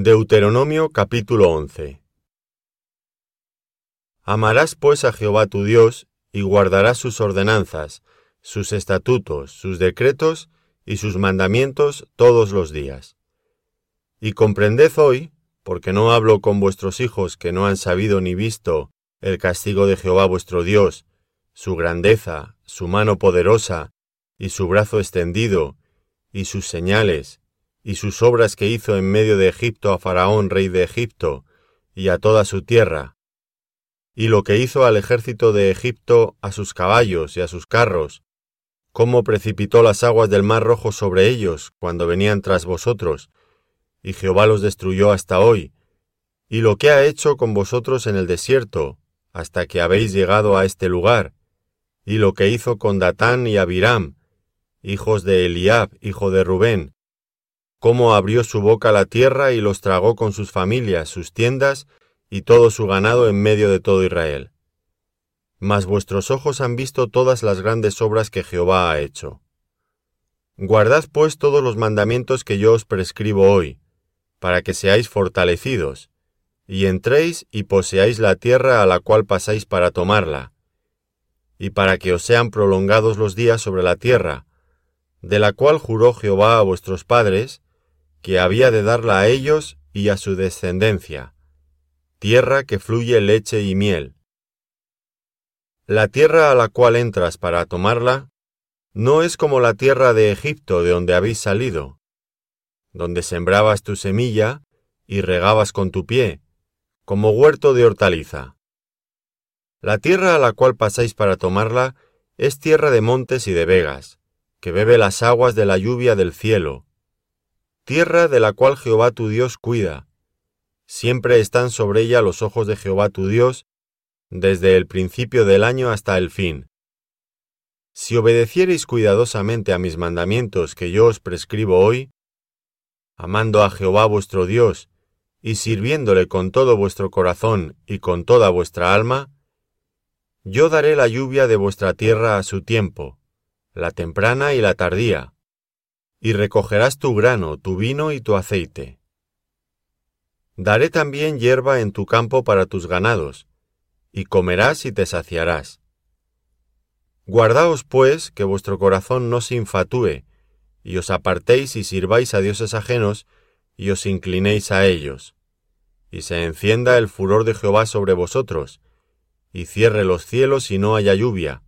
Deuteronomio capítulo 11 Amarás pues a Jehová tu Dios, y guardarás sus ordenanzas, sus estatutos, sus decretos y sus mandamientos todos los días. Y comprended hoy, porque no hablo con vuestros hijos que no han sabido ni visto el castigo de Jehová vuestro Dios, su grandeza, su mano poderosa, y su brazo extendido, y sus señales, y sus obras que hizo en medio de Egipto a Faraón, rey de Egipto, y a toda su tierra, y lo que hizo al ejército de Egipto, a sus caballos y a sus carros, cómo precipitó las aguas del mar rojo sobre ellos cuando venían tras vosotros, y Jehová los destruyó hasta hoy, y lo que ha hecho con vosotros en el desierto, hasta que habéis llegado a este lugar, y lo que hizo con Datán y Abiram, hijos de Eliab, hijo de Rubén, cómo abrió su boca la tierra y los tragó con sus familias, sus tiendas y todo su ganado en medio de todo Israel. Mas vuestros ojos han visto todas las grandes obras que Jehová ha hecho. Guardad pues todos los mandamientos que yo os prescribo hoy, para que seáis fortalecidos, y entréis y poseáis la tierra a la cual pasáis para tomarla, y para que os sean prolongados los días sobre la tierra, de la cual juró Jehová a vuestros padres, que había de darla a ellos y a su descendencia, tierra que fluye leche y miel. La tierra a la cual entras para tomarla, no es como la tierra de Egipto de donde habéis salido, donde sembrabas tu semilla y regabas con tu pie, como huerto de hortaliza. La tierra a la cual pasáis para tomarla es tierra de montes y de vegas, que bebe las aguas de la lluvia del cielo, tierra de la cual Jehová tu Dios cuida. Siempre están sobre ella los ojos de Jehová tu Dios, desde el principio del año hasta el fin. Si obedeciereis cuidadosamente a mis mandamientos que yo os prescribo hoy, amando a Jehová vuestro Dios, y sirviéndole con todo vuestro corazón y con toda vuestra alma, yo daré la lluvia de vuestra tierra a su tiempo, la temprana y la tardía, y recogerás tu grano, tu vino y tu aceite. Daré también hierba en tu campo para tus ganados, y comerás y te saciarás. Guardaos, pues, que vuestro corazón no se infatúe, y os apartéis y sirváis a dioses ajenos, y os inclinéis a ellos, y se encienda el furor de Jehová sobre vosotros, y cierre los cielos y no haya lluvia,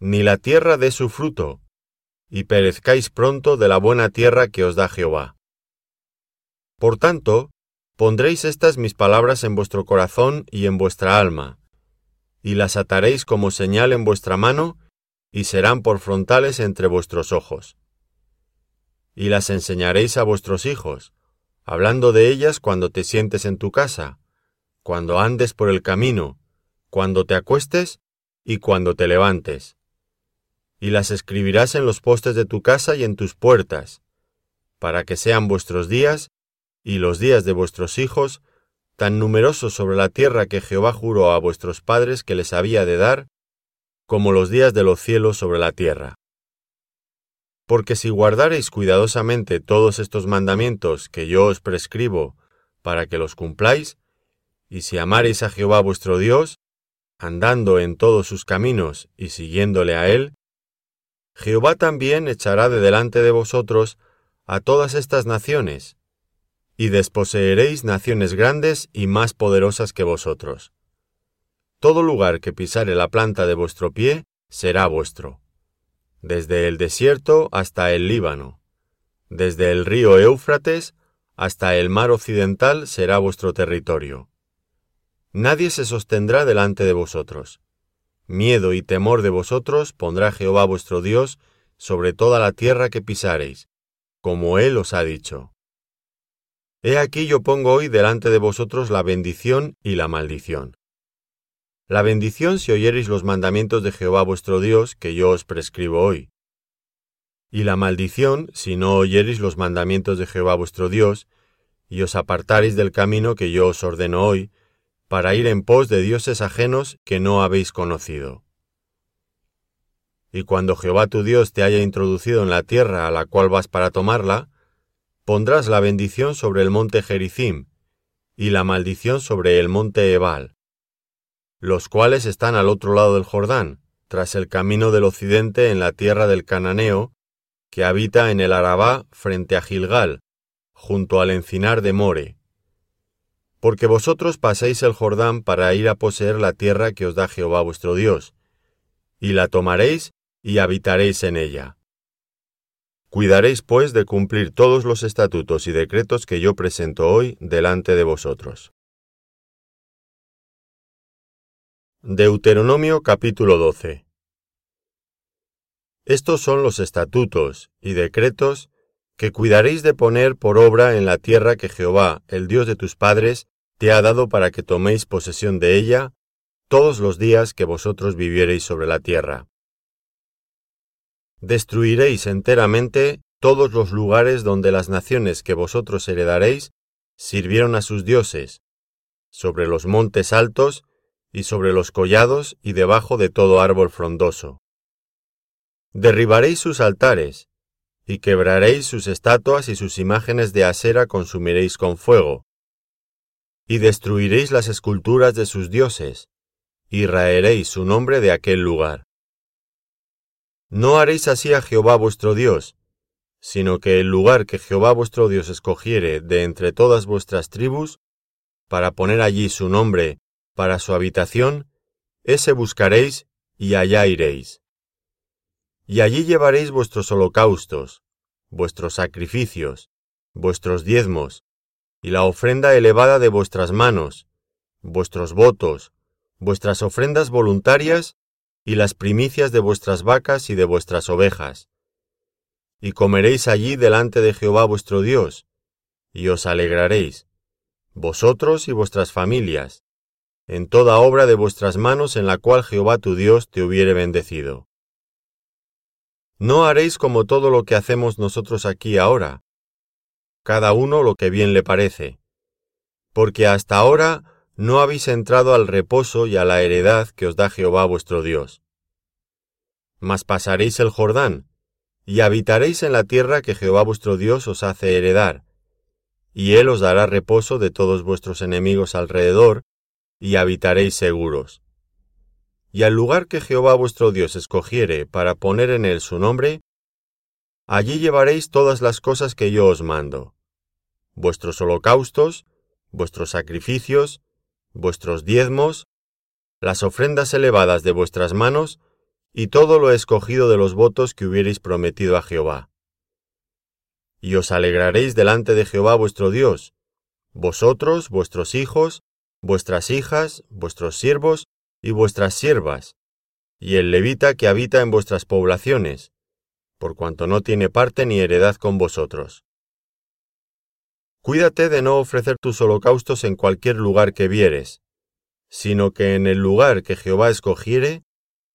ni la tierra dé su fruto, y perezcáis pronto de la buena tierra que os da Jehová. Por tanto, pondréis estas mis palabras en vuestro corazón y en vuestra alma, y las ataréis como señal en vuestra mano, y serán por frontales entre vuestros ojos. Y las enseñaréis a vuestros hijos, hablando de ellas cuando te sientes en tu casa, cuando andes por el camino, cuando te acuestes y cuando te levantes. Y las escribirás en los postes de tu casa y en tus puertas, para que sean vuestros días y los días de vuestros hijos tan numerosos sobre la tierra que Jehová juró a vuestros padres que les había de dar, como los días de los cielos sobre la tierra. Porque si guardareis cuidadosamente todos estos mandamientos que yo os prescribo para que los cumpláis, y si amareis a Jehová vuestro Dios, andando en todos sus caminos y siguiéndole a él, Jehová también echará de delante de vosotros a todas estas naciones, y desposeeréis naciones grandes y más poderosas que vosotros. Todo lugar que pisare la planta de vuestro pie será vuestro, desde el desierto hasta el Líbano, desde el río Éufrates hasta el mar occidental será vuestro territorio nadie se sostendrá delante de vosotros. Miedo y temor de vosotros pondrá Jehová vuestro Dios sobre toda la tierra que pisareis, como él os ha dicho. He aquí yo pongo hoy delante de vosotros la bendición y la maldición. La bendición si oyereis los mandamientos de Jehová vuestro Dios que yo os prescribo hoy. Y la maldición si no oyereis los mandamientos de Jehová vuestro Dios, y os apartareis del camino que yo os ordeno hoy, para ir en pos de dioses ajenos que no habéis conocido. Y cuando Jehová tu Dios te haya introducido en la tierra a la cual vas para tomarla, pondrás la bendición sobre el monte Gerizim, y la maldición sobre el monte Ebal, los cuales están al otro lado del Jordán, tras el camino del occidente en la tierra del Cananeo, que habita en el Arabá frente a Gilgal, junto al encinar de More. Porque vosotros paséis el Jordán para ir a poseer la tierra que os da Jehová vuestro Dios, y la tomaréis y habitaréis en ella. Cuidaréis, pues, de cumplir todos los estatutos y decretos que yo presento hoy delante de vosotros. Deuteronomio capítulo 12 Estos son los estatutos y decretos que cuidaréis de poner por obra en la tierra que Jehová, el Dios de tus padres, ha dado para que toméis posesión de ella todos los días que vosotros viviereis sobre la tierra destruiréis enteramente todos los lugares donde las naciones que vosotros heredaréis sirvieron a sus dioses, sobre los montes altos y sobre los collados y debajo de todo árbol frondoso. Derribaréis sus altares, y quebraréis sus estatuas y sus imágenes de acera consumiréis con fuego, y destruiréis las esculturas de sus dioses, y raeréis su nombre de aquel lugar. No haréis así a Jehová vuestro Dios, sino que el lugar que Jehová vuestro Dios escogiere de entre todas vuestras tribus, para poner allí su nombre para su habitación, ese buscaréis y allá iréis. Y allí llevaréis vuestros holocaustos, vuestros sacrificios, vuestros diezmos, y la ofrenda elevada de vuestras manos, vuestros votos, vuestras ofrendas voluntarias y las primicias de vuestras vacas y de vuestras ovejas. Y comeréis allí delante de Jehová vuestro Dios, y os alegraréis, vosotros y vuestras familias, en toda obra de vuestras manos en la cual Jehová tu Dios te hubiere bendecido. No haréis como todo lo que hacemos nosotros aquí ahora, cada uno lo que bien le parece, porque hasta ahora no habéis entrado al reposo y a la heredad que os da Jehová vuestro Dios. Mas pasaréis el Jordán, y habitaréis en la tierra que Jehová vuestro Dios os hace heredar, y él os dará reposo de todos vuestros enemigos alrededor, y habitaréis seguros. Y al lugar que Jehová vuestro Dios escogiere para poner en él su nombre, allí llevaréis todas las cosas que yo os mando, vuestros holocaustos, vuestros sacrificios, vuestros diezmos, las ofrendas elevadas de vuestras manos, y todo lo escogido de los votos que hubierais prometido a Jehová. Y os alegraréis delante de Jehová vuestro Dios, vosotros, vuestros hijos, vuestras hijas, vuestros siervos y vuestras siervas, y el levita que habita en vuestras poblaciones, por cuanto no tiene parte ni heredad con vosotros. Cuídate de no ofrecer tus holocaustos en cualquier lugar que vieres, sino que en el lugar que Jehová escogiere,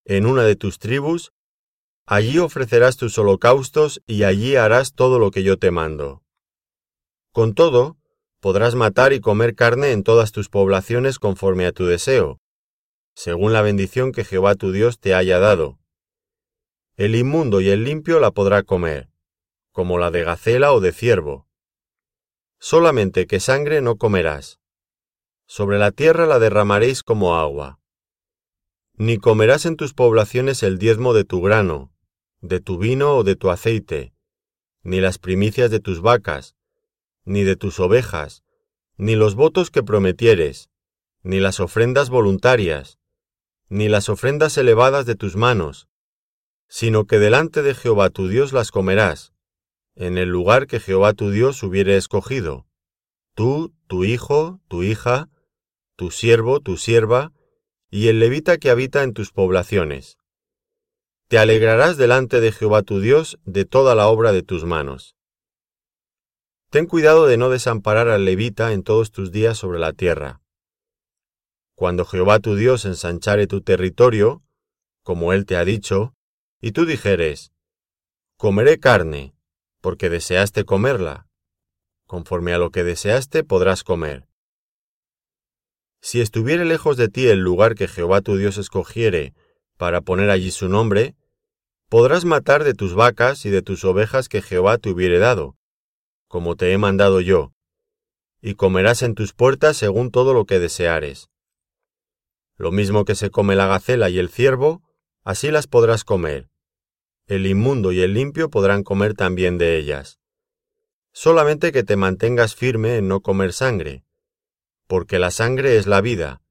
en una de tus tribus, allí ofrecerás tus holocaustos y allí harás todo lo que yo te mando. Con todo, podrás matar y comer carne en todas tus poblaciones conforme a tu deseo, según la bendición que Jehová tu Dios te haya dado. El inmundo y el limpio la podrá comer, como la de gacela o de ciervo Solamente que sangre no comerás. Sobre la tierra la derramaréis como agua. Ni comerás en tus poblaciones el diezmo de tu grano, de tu vino o de tu aceite, ni las primicias de tus vacas, ni de tus ovejas, ni los votos que prometieres, ni las ofrendas voluntarias, ni las ofrendas elevadas de tus manos, sino que delante de Jehová tu Dios las comerás, en el lugar que Jehová tu Dios hubiere escogido, tú, tu hijo, tu hija, tu siervo, tu sierva, y el levita que habita en tus poblaciones. Te alegrarás delante de Jehová tu Dios de toda la obra de tus manos. Ten cuidado de no desamparar al levita en todos tus días sobre la tierra. Cuando Jehová tu Dios ensanchare tu territorio, como él te ha dicho, y tú dijeres, Comeré carne, porque deseaste comerla. Conforme a lo que deseaste podrás comer. Si estuviere lejos de ti el lugar que Jehová tu Dios escogiere para poner allí su nombre, podrás matar de tus vacas y de tus ovejas que Jehová te hubiere dado, como te he mandado yo, y comerás en tus puertas según todo lo que deseares. Lo mismo que se come la gacela y el ciervo, así las podrás comer. El inmundo y el limpio podrán comer también de ellas. Solamente que te mantengas firme en no comer sangre, porque la sangre es la vida,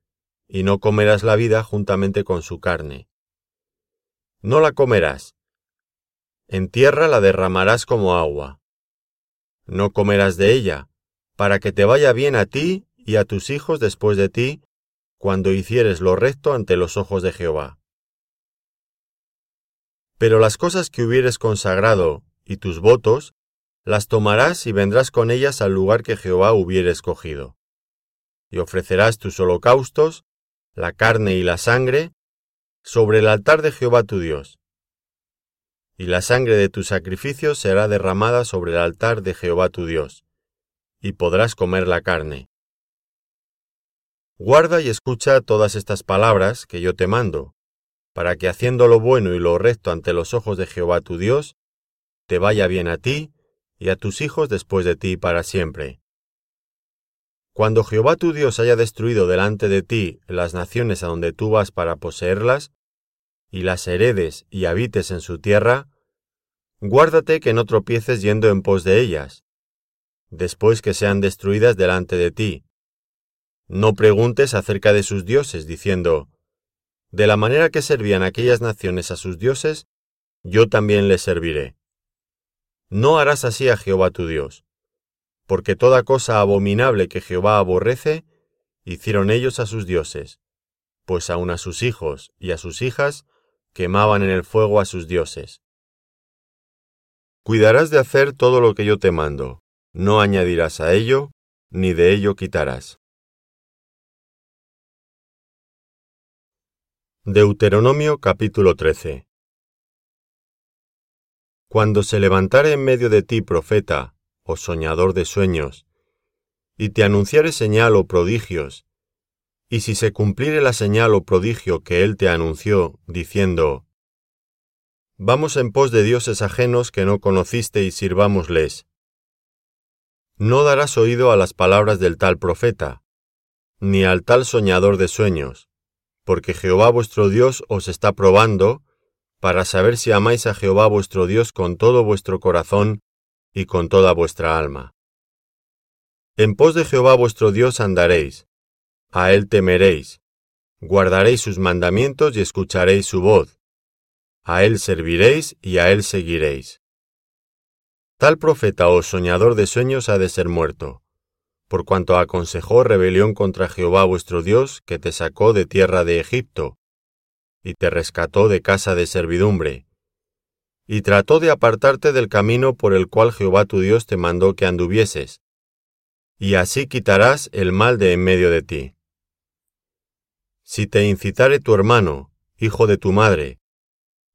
y no comerás la vida juntamente con su carne. No la comerás. En tierra la derramarás como agua. No comerás de ella, para que te vaya bien a ti y a tus hijos después de ti, cuando hicieres lo recto ante los ojos de Jehová. Pero las cosas que hubieres consagrado y tus votos, las tomarás y vendrás con ellas al lugar que Jehová hubiere escogido. Y ofrecerás tus holocaustos la carne y la sangre, sobre el altar de Jehová tu Dios. Y la sangre de tus sacrificios será derramada sobre el altar de Jehová tu Dios, y podrás comer la carne. Guarda y escucha todas estas palabras que yo te mando, para que haciendo lo bueno y lo recto ante los ojos de Jehová tu Dios, te vaya bien a ti y a tus hijos después de ti para siempre. Cuando Jehová tu Dios haya destruido delante de ti las naciones a donde tú vas para poseerlas, y las heredes y habites en su tierra, guárdate que no tropieces yendo en pos de ellas, después que sean destruidas delante de ti. No preguntes acerca de sus dioses, diciendo, De la manera que servían aquellas naciones a sus dioses, yo también les serviré. No harás así a Jehová tu Dios porque toda cosa abominable que Jehová aborrece, hicieron ellos a sus dioses, pues aun a sus hijos y a sus hijas quemaban en el fuego a sus dioses. Cuidarás de hacer todo lo que yo te mando, no añadirás a ello, ni de ello quitarás. Deuteronomio capítulo 13 Cuando se levantare en medio de ti profeta, o soñador de sueños, y te anunciare señal o prodigios, y si se cumpliere la señal o prodigio que él te anunció, diciendo, Vamos en pos de dioses ajenos que no conociste y sirvámosles. No darás oído a las palabras del tal profeta, ni al tal soñador de sueños, porque Jehová vuestro Dios os está probando, para saber si amáis a Jehová vuestro Dios con todo vuestro corazón y con toda vuestra alma. En pos de Jehová vuestro Dios andaréis, a él temeréis, guardaréis sus mandamientos y escucharéis su voz, a él serviréis y a él seguiréis. Tal profeta o soñador de sueños ha de ser muerto, por cuanto aconsejó rebelión contra Jehová vuestro Dios, que te sacó de tierra de Egipto, y te rescató de casa de servidumbre, y trató de apartarte del camino por el cual Jehová tu Dios te mandó que anduvieses, y así quitarás el mal de en medio de ti. Si te incitare tu hermano, hijo de tu madre,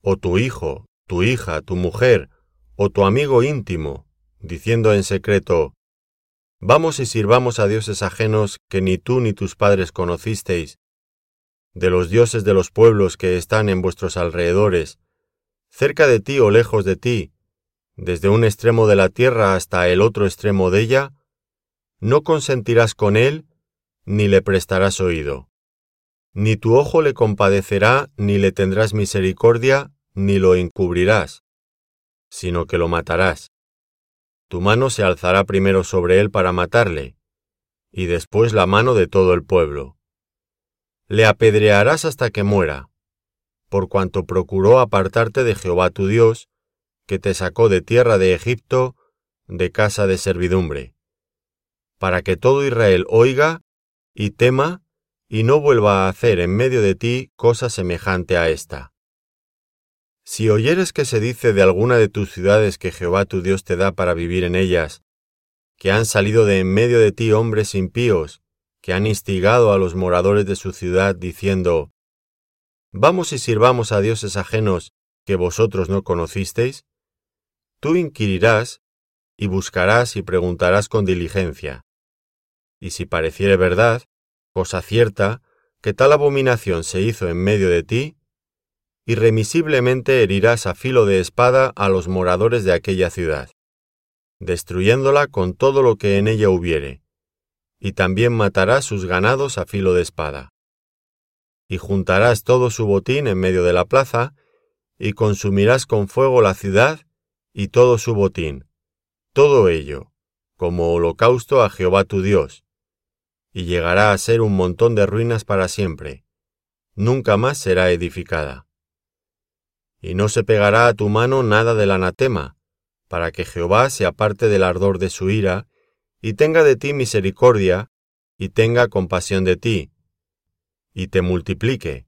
o tu hijo, tu hija, tu mujer, o tu amigo íntimo, diciendo en secreto, Vamos y sirvamos a dioses ajenos que ni tú ni tus padres conocisteis, de los dioses de los pueblos que están en vuestros alrededores, cerca de ti o lejos de ti, desde un extremo de la tierra hasta el otro extremo de ella, no consentirás con él, ni le prestarás oído. Ni tu ojo le compadecerá, ni le tendrás misericordia, ni lo encubrirás, sino que lo matarás. Tu mano se alzará primero sobre él para matarle, y después la mano de todo el pueblo. Le apedrearás hasta que muera por cuanto procuró apartarte de Jehová tu Dios, que te sacó de tierra de Egipto, de casa de servidumbre, para que todo Israel oiga y tema, y no vuelva a hacer en medio de ti cosa semejante a esta. Si oyeres que se dice de alguna de tus ciudades que Jehová tu Dios te da para vivir en ellas, que han salido de en medio de ti hombres impíos, que han instigado a los moradores de su ciudad diciendo, Vamos y sirvamos a dioses ajenos que vosotros no conocisteis? Tú inquirirás y buscarás y preguntarás con diligencia. Y si pareciere verdad, cosa cierta, que tal abominación se hizo en medio de ti, irremisiblemente herirás a filo de espada a los moradores de aquella ciudad. destruyéndola con todo lo que en ella hubiere, y también matarás sus ganados a filo de espada. Y juntarás todo su botín en medio de la plaza, y consumirás con fuego la ciudad y todo su botín, todo ello, como holocausto a Jehová tu Dios, y llegará a ser un montón de ruinas para siempre, nunca más será edificada. Y no se pegará a tu mano nada del anatema, para que Jehová se aparte del ardor de su ira, y tenga de ti misericordia, y tenga compasión de ti, y te multiplique,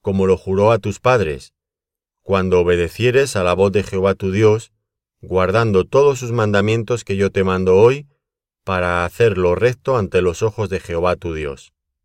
como lo juró a tus padres, cuando obedecieres a la voz de Jehová tu Dios, guardando todos sus mandamientos que yo te mando hoy, para hacer lo recto ante los ojos de Jehová tu Dios.